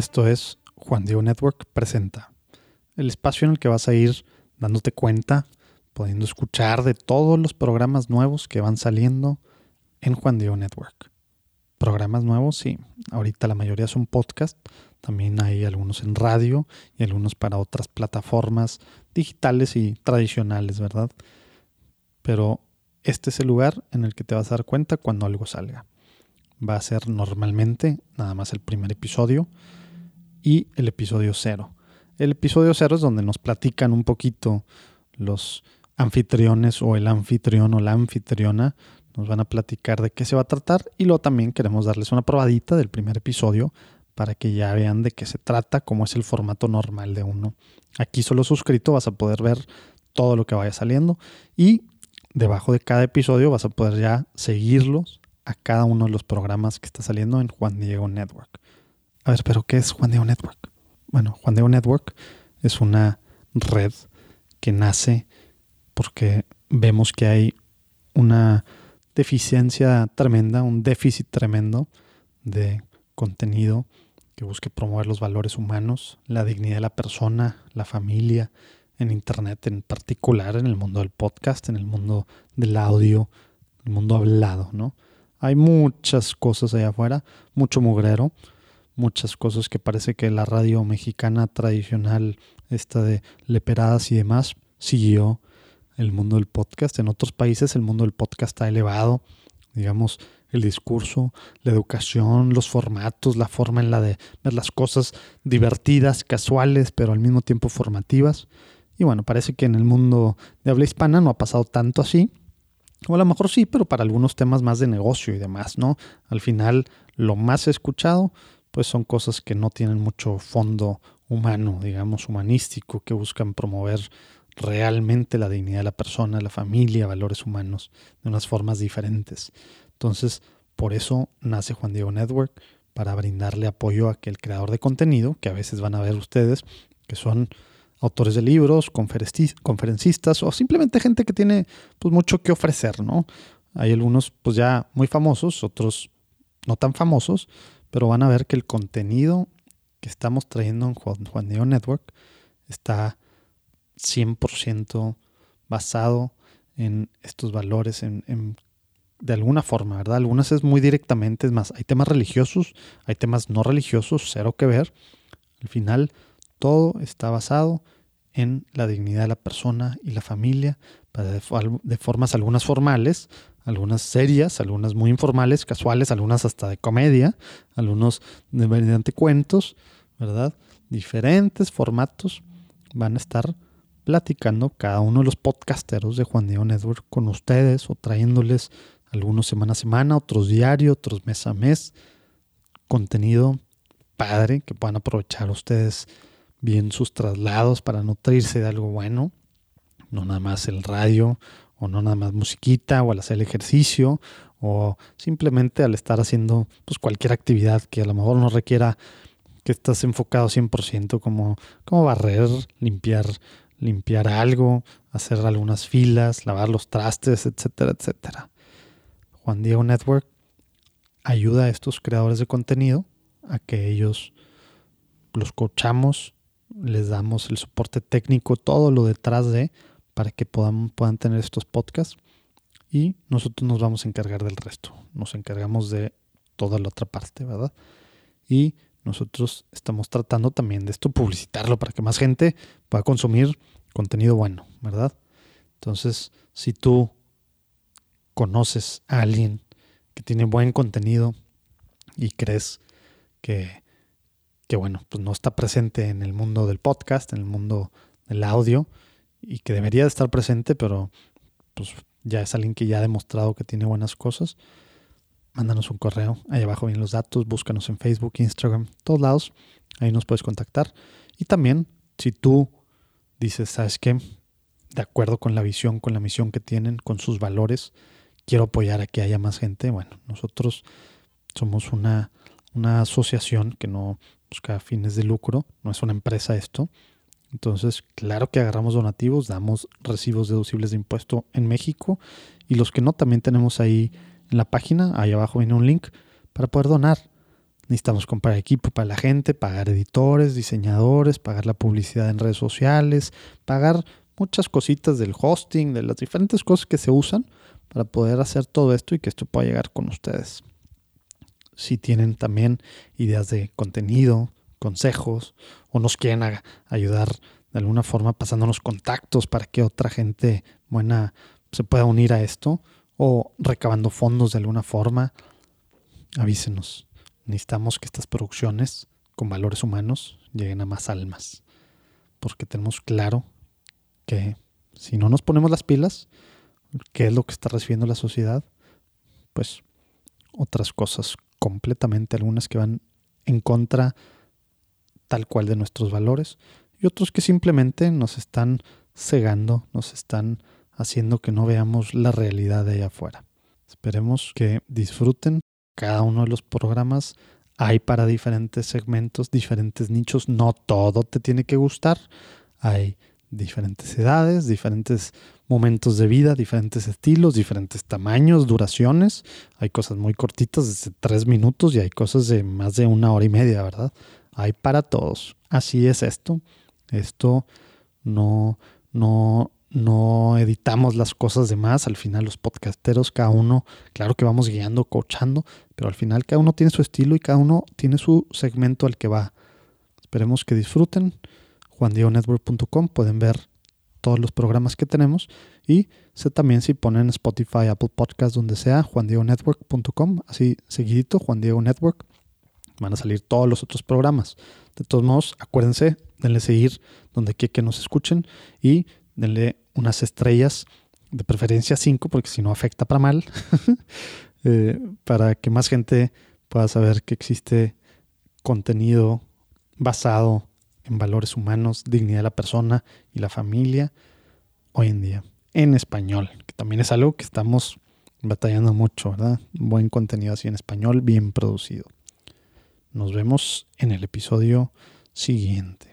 Esto es Juan Diego Network presenta el espacio en el que vas a ir dándote cuenta, pudiendo escuchar de todos los programas nuevos que van saliendo en Juan Diego Network. Programas nuevos, sí, ahorita la mayoría son podcast, también hay algunos en radio y algunos para otras plataformas digitales y tradicionales, ¿verdad? Pero este es el lugar en el que te vas a dar cuenta cuando algo salga. Va a ser normalmente nada más el primer episodio y el episodio cero. El episodio cero es donde nos platican un poquito los anfitriones o el anfitrión o la anfitriona. Nos van a platicar de qué se va a tratar y luego también queremos darles una probadita del primer episodio para que ya vean de qué se trata, cómo es el formato normal de uno. Aquí solo suscrito vas a poder ver todo lo que vaya saliendo y debajo de cada episodio vas a poder ya seguirlos a cada uno de los programas que está saliendo en Juan Diego Network. A ver, pero ¿qué es Juan Diego Network? Bueno, Juan Diego Network es una red que nace porque vemos que hay una deficiencia tremenda, un déficit tremendo de contenido que busque promover los valores humanos, la dignidad de la persona, la familia, en Internet en particular, en el mundo del podcast, en el mundo del audio, el mundo hablado, ¿no? Hay muchas cosas allá afuera, mucho mugrero, muchas cosas que parece que la radio mexicana tradicional, esta de leperadas y demás, siguió el mundo del podcast. En otros países el mundo del podcast ha elevado, digamos, el discurso, la educación, los formatos, la forma en la de ver las cosas divertidas, casuales, pero al mismo tiempo formativas. Y bueno, parece que en el mundo de habla hispana no ha pasado tanto así. O a lo mejor sí, pero para algunos temas más de negocio y demás, ¿no? Al final, lo más escuchado pues son cosas que no tienen mucho fondo humano, digamos, humanístico, que buscan promover realmente la dignidad de la persona, la familia, valores humanos, de unas formas diferentes. Entonces, por eso nace Juan Diego Network, para brindarle apoyo a aquel creador de contenido, que a veces van a ver ustedes, que son autores de libros, conferencistas o simplemente gente que tiene pues mucho que ofrecer, ¿no? Hay algunos pues ya muy famosos, otros no tan famosos, pero van a ver que el contenido que estamos trayendo en Juan, Diego Network está 100% basado en estos valores, en, de alguna forma, ¿verdad? Algunas es muy directamente, es más, hay temas religiosos, hay temas no religiosos, cero que ver. Al final, todo está basado en la dignidad de la persona y la familia, de formas algunas formales, algunas serias, algunas muy informales, casuales, algunas hasta de comedia, algunos mediante cuentos, ¿verdad? Diferentes formatos van a estar platicando cada uno de los podcasteros de Juan Diego Network con ustedes o trayéndoles algunos semana a semana, otros diario, otros mes a mes, contenido padre que puedan aprovechar ustedes bien sus traslados para nutrirse de algo bueno, no nada más el radio o no nada más musiquita o al hacer el ejercicio o simplemente al estar haciendo pues cualquier actividad que a lo mejor no requiera que estás enfocado 100% como, como barrer, limpiar, limpiar algo, hacer algunas filas, lavar los trastes, etcétera, etcétera. Juan Diego Network ayuda a estos creadores de contenido a que ellos los coachamos, les damos el soporte técnico, todo lo detrás de para que puedan, puedan tener estos podcasts y nosotros nos vamos a encargar del resto. Nos encargamos de toda la otra parte, ¿verdad? Y nosotros estamos tratando también de esto publicitarlo para que más gente pueda consumir contenido bueno, ¿verdad? Entonces, si tú conoces a alguien que tiene buen contenido y crees que, que bueno, pues no está presente en el mundo del podcast, en el mundo del audio, y que debería de estar presente, pero pues ya es alguien que ya ha demostrado que tiene buenas cosas, mándanos un correo. Ahí abajo vienen los datos, búscanos en Facebook, Instagram, todos lados. Ahí nos puedes contactar. Y también, si tú dices, ¿sabes qué? De acuerdo con la visión, con la misión que tienen, con sus valores, quiero apoyar a que haya más gente. Bueno, nosotros somos una, una asociación que no busca fines de lucro, no es una empresa esto. Entonces, claro que agarramos donativos, damos recibos deducibles de impuesto en México y los que no, también tenemos ahí en la página, ahí abajo viene un link para poder donar. necesitamos comprar equipo para la gente, pagar editores, diseñadores, pagar la publicidad en redes sociales, pagar muchas cositas del hosting, de las diferentes cosas que se usan para poder hacer todo esto y que esto pueda llegar con ustedes. Si tienen también ideas de contenido, consejos o nos quieren ayudar de alguna forma pasándonos contactos para que otra gente buena se pueda unir a esto o recabando fondos de alguna forma, avísenos. Necesitamos que estas producciones con valores humanos lleguen a más almas, porque tenemos claro que si no nos ponemos las pilas, ¿qué es lo que está recibiendo la sociedad? Pues otras cosas completamente, algunas que van en contra tal cual de nuestros valores y otros que simplemente nos están cegando, nos están haciendo que no veamos la realidad de allá afuera. Esperemos que disfruten cada uno de los programas. Hay para diferentes segmentos, diferentes nichos. No todo te tiene que gustar. Hay diferentes edades, diferentes momentos de vida, diferentes estilos, diferentes tamaños, duraciones. Hay cosas muy cortitas, desde tres minutos, y hay cosas de más de una hora y media, ¿verdad? Hay para todos. Así es esto. Esto no, no, no editamos las cosas de más. Al final los podcasteros, cada uno, claro que vamos guiando, coachando, pero al final cada uno tiene su estilo y cada uno tiene su segmento al que va. Esperemos que disfruten. JuanDiegoNetwork.com pueden ver todos los programas que tenemos y sé también si ponen Spotify, Apple Podcast, donde sea, JuanDiegoNetwork.com, así seguidito, Juan Diego Network, van a salir todos los otros programas. De todos modos, acuérdense, denle seguir donde quiera que nos escuchen y denle unas estrellas, de preferencia 5, porque si no afecta para mal, eh, para que más gente pueda saber que existe contenido basado en valores humanos, dignidad de la persona y la familia hoy en día, en español, que también es algo que estamos batallando mucho, ¿verdad? Buen contenido así en español, bien producido. Nos vemos en el episodio siguiente.